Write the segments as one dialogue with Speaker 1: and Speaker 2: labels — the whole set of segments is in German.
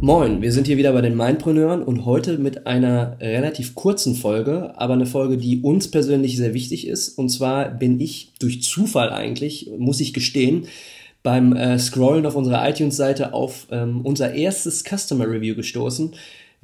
Speaker 1: Moin, wir sind hier wieder bei den Mindpreneuren und heute mit einer relativ kurzen Folge, aber eine Folge, die uns persönlich sehr wichtig ist. Und zwar bin ich durch Zufall eigentlich, muss ich gestehen, beim äh, Scrollen auf unserer iTunes-Seite auf ähm, unser erstes Customer Review gestoßen.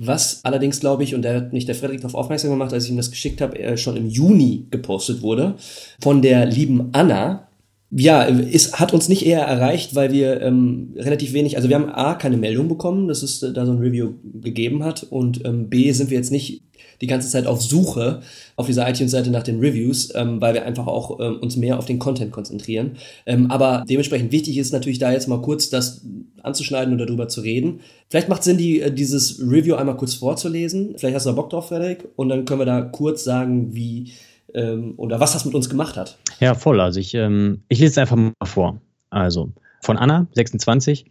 Speaker 1: Was allerdings, glaube ich, und da hat mich der Frederik darauf aufmerksam gemacht, als ich ihm das geschickt habe, äh, schon im Juni gepostet wurde, von der lieben Anna ja, es hat uns nicht eher erreicht, weil wir ähm, relativ wenig, also wir haben A, keine Meldung bekommen, dass es äh, da so ein Review gegeben hat und ähm, B, sind wir jetzt nicht die ganze Zeit auf Suche auf dieser iTunes-Seite nach den Reviews, ähm, weil wir einfach auch ähm, uns mehr auf den Content konzentrieren. Ähm, aber dementsprechend wichtig ist natürlich da jetzt mal kurz das anzuschneiden und darüber zu reden. Vielleicht macht Sinn, die, äh, dieses Review einmal kurz vorzulesen. Vielleicht hast du da Bock drauf, Frederik, und dann können wir da kurz sagen, wie ähm, oder was das mit uns gemacht hat.
Speaker 2: Ja, voll. Also ich, ähm, ich lese es einfach mal vor. Also von Anna, 26,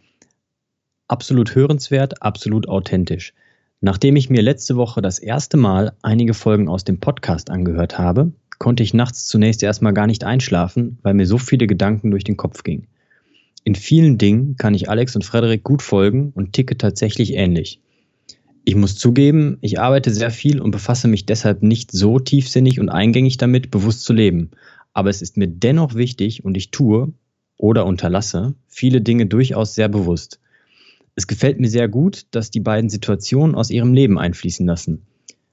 Speaker 2: absolut hörenswert, absolut authentisch. Nachdem ich mir letzte Woche das erste Mal einige Folgen aus dem Podcast angehört habe, konnte ich nachts zunächst erstmal gar nicht einschlafen, weil mir so viele Gedanken durch den Kopf gingen. In vielen Dingen kann ich Alex und Frederik gut folgen und ticke tatsächlich ähnlich. Ich muss zugeben, ich arbeite sehr viel und befasse mich deshalb nicht so tiefsinnig und eingängig damit, bewusst zu leben. Aber es ist mir dennoch wichtig und ich tue oder unterlasse viele Dinge durchaus sehr bewusst. Es gefällt mir sehr gut, dass die beiden Situationen aus ihrem Leben einfließen lassen.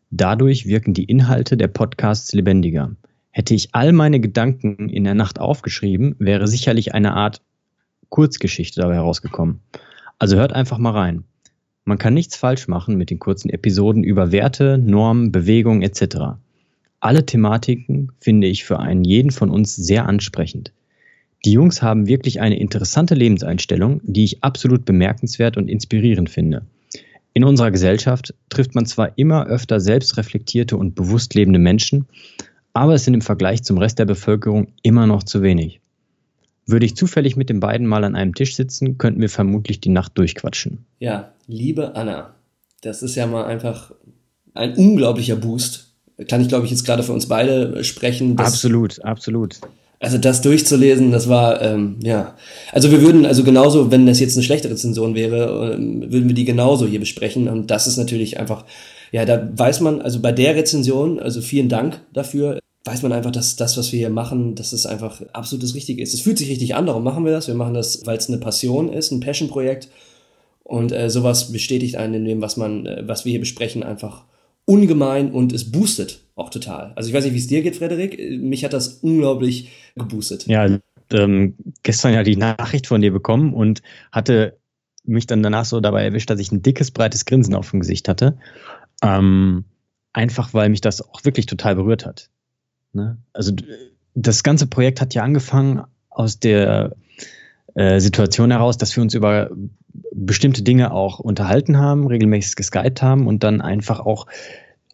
Speaker 2: Dadurch wirken die Inhalte der Podcasts lebendiger. Hätte ich all meine Gedanken in der Nacht aufgeschrieben, wäre sicherlich eine Art Kurzgeschichte dabei herausgekommen. Also hört einfach mal rein. Man kann nichts falsch machen mit den kurzen Episoden über Werte, Normen, Bewegung etc. Alle Thematiken finde ich für einen jeden von uns sehr ansprechend. Die Jungs haben wirklich eine interessante Lebenseinstellung, die ich absolut bemerkenswert und inspirierend finde. In unserer Gesellschaft trifft man zwar immer öfter selbstreflektierte und bewusst lebende Menschen, aber es sind im Vergleich zum Rest der Bevölkerung immer noch zu wenig. Würde ich zufällig mit den beiden mal an einem Tisch sitzen, könnten wir vermutlich die Nacht durchquatschen.
Speaker 1: Ja, liebe Anna, das ist ja mal einfach ein unglaublicher Boost. Kann ich, glaube ich, jetzt gerade für uns beide sprechen.
Speaker 2: absolut, absolut.
Speaker 1: Also das durchzulesen, das war, ähm, ja. Also wir würden, also genauso, wenn das jetzt eine schlechte Rezension wäre, ähm, würden wir die genauso hier besprechen. Und das ist natürlich einfach, ja, da weiß man, also bei der Rezension, also vielen Dank dafür weiß man einfach, dass das, was wir hier machen, dass es einfach absolut das Richtige ist. Es fühlt sich richtig an, darum machen wir das. Wir machen das, weil es eine Passion ist, ein Passion-Projekt. Und äh, sowas bestätigt einen in dem, was man, äh, was wir hier besprechen, einfach ungemein und es boostet auch total. Also ich weiß nicht, wie es dir geht, Frederik. Mich hat das unglaublich geboostet.
Speaker 2: Ja, ähm, gestern ja die Nachricht von dir bekommen und hatte mich dann danach so dabei erwischt, dass ich ein dickes, breites Grinsen auf dem Gesicht hatte. Ähm, einfach weil mich das auch wirklich total berührt hat. Ne? Also das ganze Projekt hat ja angefangen aus der äh, Situation heraus, dass wir uns über bestimmte Dinge auch unterhalten haben, regelmäßig geskypt haben und dann einfach auch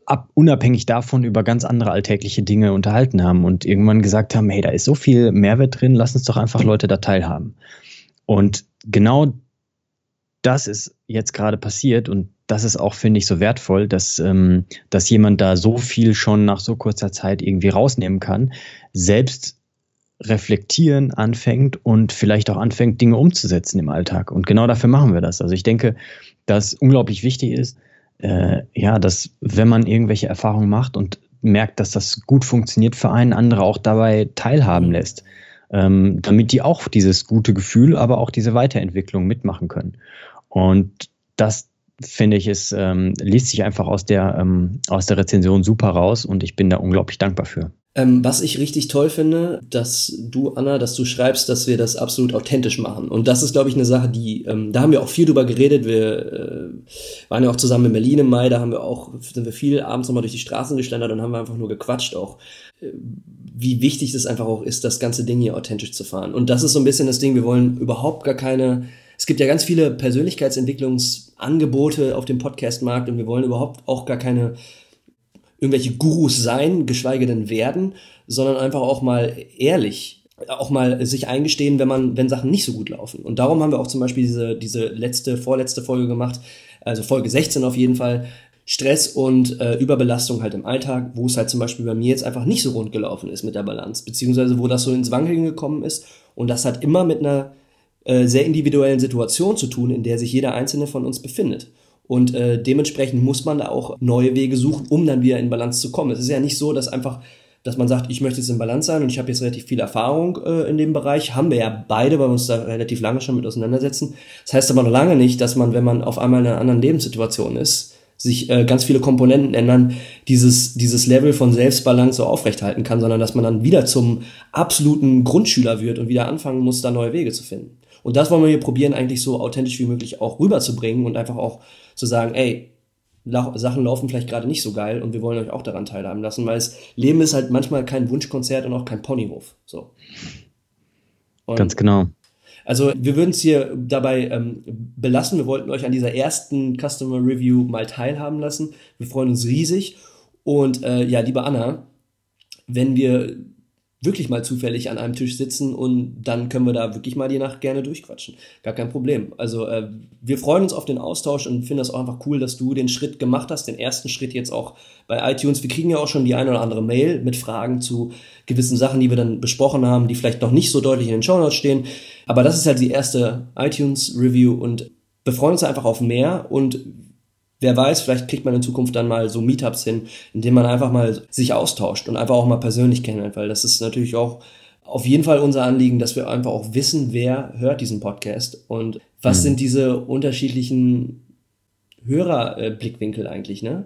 Speaker 2: ab, unabhängig davon über ganz andere alltägliche Dinge unterhalten haben und irgendwann gesagt haben, hey, da ist so viel Mehrwert drin, lass uns doch einfach Leute da teilhaben. Und genau das ist jetzt gerade passiert und das ist auch, finde ich, so wertvoll, dass, ähm, dass jemand da so viel schon nach so kurzer Zeit irgendwie rausnehmen kann, selbst reflektieren anfängt und vielleicht auch anfängt, Dinge umzusetzen im Alltag. Und genau dafür machen wir das. Also ich denke, dass unglaublich wichtig ist, äh, ja, dass wenn man irgendwelche Erfahrungen macht und merkt, dass das gut funktioniert für einen, andere auch dabei teilhaben lässt, ähm, damit die auch dieses gute Gefühl, aber auch diese Weiterentwicklung mitmachen können. Und das finde ich, es ähm, liest sich einfach aus der, ähm, aus der Rezension super raus und ich bin da unglaublich dankbar für.
Speaker 1: Ähm, was ich richtig toll finde, dass du, Anna, dass du schreibst, dass wir das absolut authentisch machen. Und das ist, glaube ich, eine Sache, die, ähm, da haben wir auch viel drüber geredet. Wir äh, waren ja auch zusammen in Berlin im Mai, da haben wir auch, sind wir viel abends nochmal durch die Straßen geschlendert und haben einfach nur gequatscht auch, äh, wie wichtig das einfach auch ist, das ganze Ding hier authentisch zu fahren. Und das ist so ein bisschen das Ding, wir wollen überhaupt gar keine es gibt ja ganz viele Persönlichkeitsentwicklungsangebote auf dem Podcastmarkt und wir wollen überhaupt auch gar keine irgendwelche Gurus sein, geschweige denn werden, sondern einfach auch mal ehrlich auch mal sich eingestehen, wenn man, wenn Sachen nicht so gut laufen. Und darum haben wir auch zum Beispiel diese, diese letzte, vorletzte Folge gemacht, also Folge 16 auf jeden Fall, Stress und äh, Überbelastung halt im Alltag, wo es halt zum Beispiel bei mir jetzt einfach nicht so rund gelaufen ist mit der Balance, beziehungsweise wo das so ins Wankeln gekommen ist. Und das hat immer mit einer äh, sehr individuellen Situation zu tun, in der sich jeder einzelne von uns befindet. Und äh, dementsprechend muss man da auch neue Wege suchen, um dann wieder in Balance zu kommen. Es ist ja nicht so, dass einfach, dass man sagt, ich möchte jetzt in Balance sein und ich habe jetzt relativ viel Erfahrung äh, in dem Bereich. Haben wir ja beide, weil wir uns da relativ lange schon mit auseinandersetzen. Das heißt aber noch lange nicht, dass man, wenn man auf einmal in einer anderen Lebenssituation ist, sich äh, ganz viele Komponenten ändern, dieses, dieses Level von Selbstbalance so aufrechthalten kann, sondern dass man dann wieder zum absoluten Grundschüler wird und wieder anfangen muss, da neue Wege zu finden. Und das wollen wir hier probieren, eigentlich so authentisch wie möglich auch rüberzubringen und einfach auch zu sagen, ey, Sachen laufen vielleicht gerade nicht so geil und wir wollen euch auch daran teilhaben lassen, weil das Leben ist halt manchmal kein Wunschkonzert und auch kein Ponyhof. So.
Speaker 2: Und Ganz genau.
Speaker 1: Also wir würden es hier dabei ähm, belassen. Wir wollten euch an dieser ersten Customer Review mal teilhaben lassen. Wir freuen uns riesig. Und äh, ja, liebe Anna, wenn wir wirklich mal zufällig an einem Tisch sitzen und dann können wir da wirklich mal die Nacht gerne durchquatschen. Gar kein Problem. Also äh, wir freuen uns auf den Austausch und finden das auch einfach cool, dass du den Schritt gemacht hast, den ersten Schritt jetzt auch bei iTunes. Wir kriegen ja auch schon die eine oder andere Mail mit Fragen zu gewissen Sachen, die wir dann besprochen haben, die vielleicht noch nicht so deutlich in den Show Notes stehen. Aber das ist halt die erste iTunes Review und wir freuen uns einfach auf mehr und wer weiß, vielleicht kriegt man in Zukunft dann mal so Meetups hin, indem man einfach mal sich austauscht und einfach auch mal persönlich kennenlernt, weil das ist natürlich auch auf jeden Fall unser Anliegen, dass wir einfach auch wissen, wer hört diesen Podcast und was mhm. sind diese unterschiedlichen Hörerblickwinkel eigentlich, ne?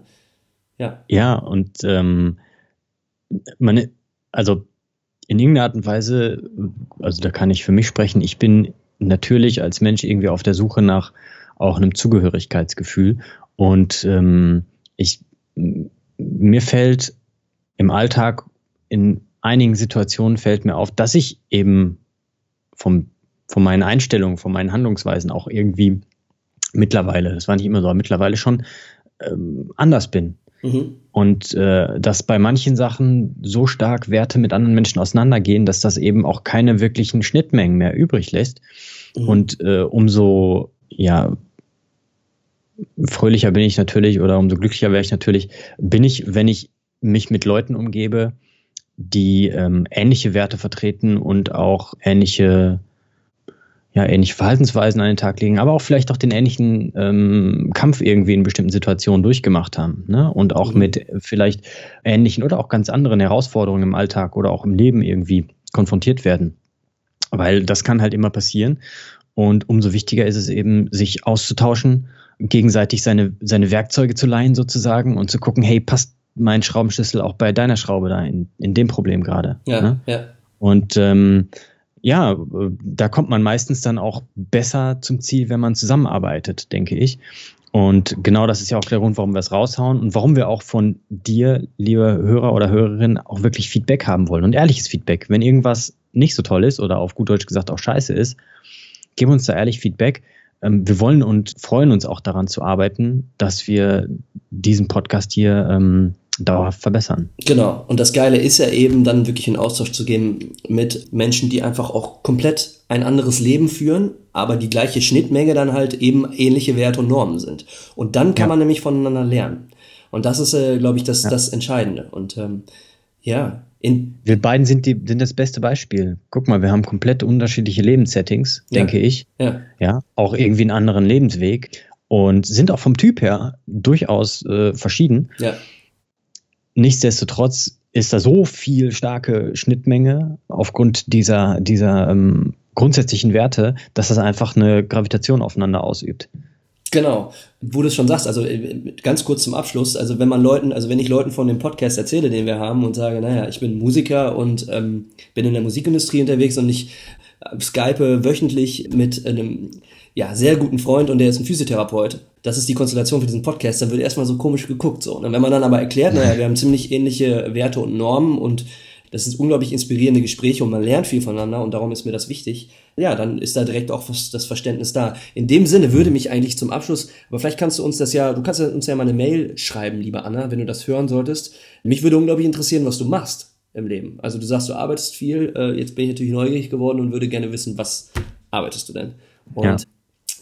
Speaker 2: Ja. Ja, und ähm, man, also in irgendeiner Art und Weise, also da kann ich für mich sprechen, ich bin natürlich als Mensch irgendwie auf der Suche nach auch einem Zugehörigkeitsgefühl und ähm, ich, mir fällt im Alltag in einigen Situationen fällt mir auf, dass ich eben vom, von meinen Einstellungen, von meinen Handlungsweisen auch irgendwie mittlerweile, das war nicht immer so, aber mittlerweile schon ähm, anders bin. Mhm. Und äh, dass bei manchen Sachen so stark Werte mit anderen Menschen auseinandergehen, dass das eben auch keine wirklichen Schnittmengen mehr übrig lässt. Mhm. Und äh, umso ja, fröhlicher bin ich natürlich oder umso glücklicher wäre ich natürlich, bin ich, wenn ich mich mit Leuten umgebe, die ähm, ähnliche Werte vertreten und auch ähnliche, ja, ähnliche Verhaltensweisen an den Tag legen, aber auch vielleicht auch den ähnlichen ähm, Kampf irgendwie in bestimmten Situationen durchgemacht haben. Ne? Und auch mhm. mit vielleicht ähnlichen oder auch ganz anderen Herausforderungen im Alltag oder auch im Leben irgendwie konfrontiert werden. Weil das kann halt immer passieren. Und umso wichtiger ist es eben, sich auszutauschen gegenseitig seine, seine Werkzeuge zu leihen sozusagen und zu gucken, hey, passt mein Schraubenschlüssel auch bei deiner Schraube da in, in dem Problem gerade?
Speaker 1: Ja, ne? ja.
Speaker 2: Und ähm, ja, da kommt man meistens dann auch besser zum Ziel, wenn man zusammenarbeitet, denke ich. Und genau das ist ja auch der Grund, warum wir es raushauen und warum wir auch von dir, liebe Hörer oder Hörerin, auch wirklich Feedback haben wollen und ehrliches Feedback. Wenn irgendwas nicht so toll ist oder auf gut Deutsch gesagt auch scheiße ist, gib uns da ehrlich Feedback. Ähm, wir wollen und freuen uns auch daran zu arbeiten, dass wir diesen Podcast hier ähm, dauerhaft verbessern.
Speaker 1: Genau. Und das Geile ist ja eben dann wirklich in Austausch zu gehen mit Menschen, die einfach auch komplett ein anderes Leben führen, aber die gleiche Schnittmenge dann halt eben ähnliche Werte und Normen sind. Und dann kann ja. man nämlich voneinander lernen. Und das ist, äh, glaube ich, das, ja. das Entscheidende. Und ähm, ja,
Speaker 2: in wir beiden sind, die, sind das beste Beispiel. Guck mal, wir haben komplett unterschiedliche Lebenssettings, ja. denke ich. Ja. ja. Auch irgendwie einen anderen Lebensweg und sind auch vom Typ her durchaus äh, verschieden. Ja. Nichtsdestotrotz ist da so viel starke Schnittmenge aufgrund dieser, dieser ähm, grundsätzlichen Werte, dass das einfach eine Gravitation aufeinander ausübt.
Speaker 1: Genau, wo du es schon sagst, also äh, ganz kurz zum Abschluss, also wenn man Leuten, also wenn ich Leuten von dem Podcast erzähle, den wir haben und sage, naja, ich bin Musiker und ähm, bin in der Musikindustrie unterwegs und ich äh, skype wöchentlich mit einem ja, sehr guten Freund und der ist ein Physiotherapeut, das ist die Konstellation für diesen Podcast, dann wird erstmal so komisch geguckt. So. Und wenn man dann aber erklärt, naja, wir haben ziemlich ähnliche Werte und Normen und das sind unglaublich inspirierende Gespräche und man lernt viel voneinander und darum ist mir das wichtig. Ja, dann ist da direkt auch das Verständnis da. In dem Sinne würde mich eigentlich zum Abschluss, aber vielleicht kannst du uns das ja, du kannst uns ja mal eine Mail schreiben, liebe Anna, wenn du das hören solltest. Mich würde unglaublich interessieren, was du machst im Leben. Also du sagst, du arbeitest viel, äh, jetzt bin ich natürlich neugierig geworden und würde gerne wissen, was arbeitest du denn? Und ja.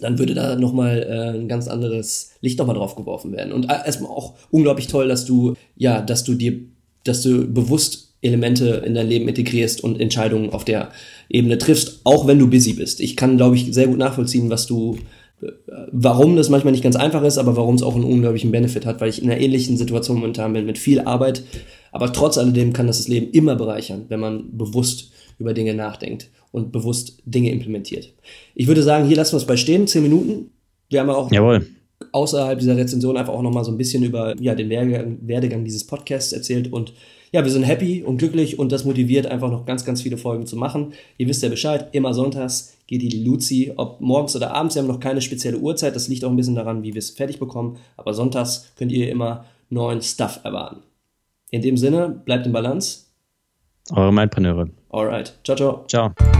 Speaker 1: dann würde da nochmal äh, ein ganz anderes Licht nochmal drauf geworfen werden. Und äh, erstmal auch unglaublich toll, dass du, ja, dass du dir, dass du bewusst Elemente in dein Leben integrierst und Entscheidungen auf der Ebene triffst, auch wenn du busy bist. Ich kann, glaube ich, sehr gut nachvollziehen, was du, äh, warum das manchmal nicht ganz einfach ist, aber warum es auch einen unglaublichen Benefit hat, weil ich in einer ähnlichen Situation momentan bin mit viel Arbeit. Aber trotz alledem kann das das Leben immer bereichern, wenn man bewusst über Dinge nachdenkt und bewusst Dinge implementiert. Ich würde sagen, hier lassen wir es bei stehen, zehn Minuten. Wir haben ja auch
Speaker 2: Jawohl.
Speaker 1: außerhalb dieser Rezension einfach auch nochmal so ein bisschen über ja, den Werdegang, Werdegang dieses Podcasts erzählt und ja, wir sind happy und glücklich und das motiviert einfach noch ganz, ganz viele Folgen zu machen. Ihr wisst ja Bescheid, immer sonntags geht die Luzi, ob morgens oder abends, wir haben noch keine spezielle Uhrzeit, das liegt auch ein bisschen daran, wie wir es fertig bekommen, aber sonntags könnt ihr immer neuen Stuff erwarten. In dem Sinne, bleibt in Balance.
Speaker 2: Eure Mindpreneure.
Speaker 1: Alright. Ciao, ciao.
Speaker 2: Ciao.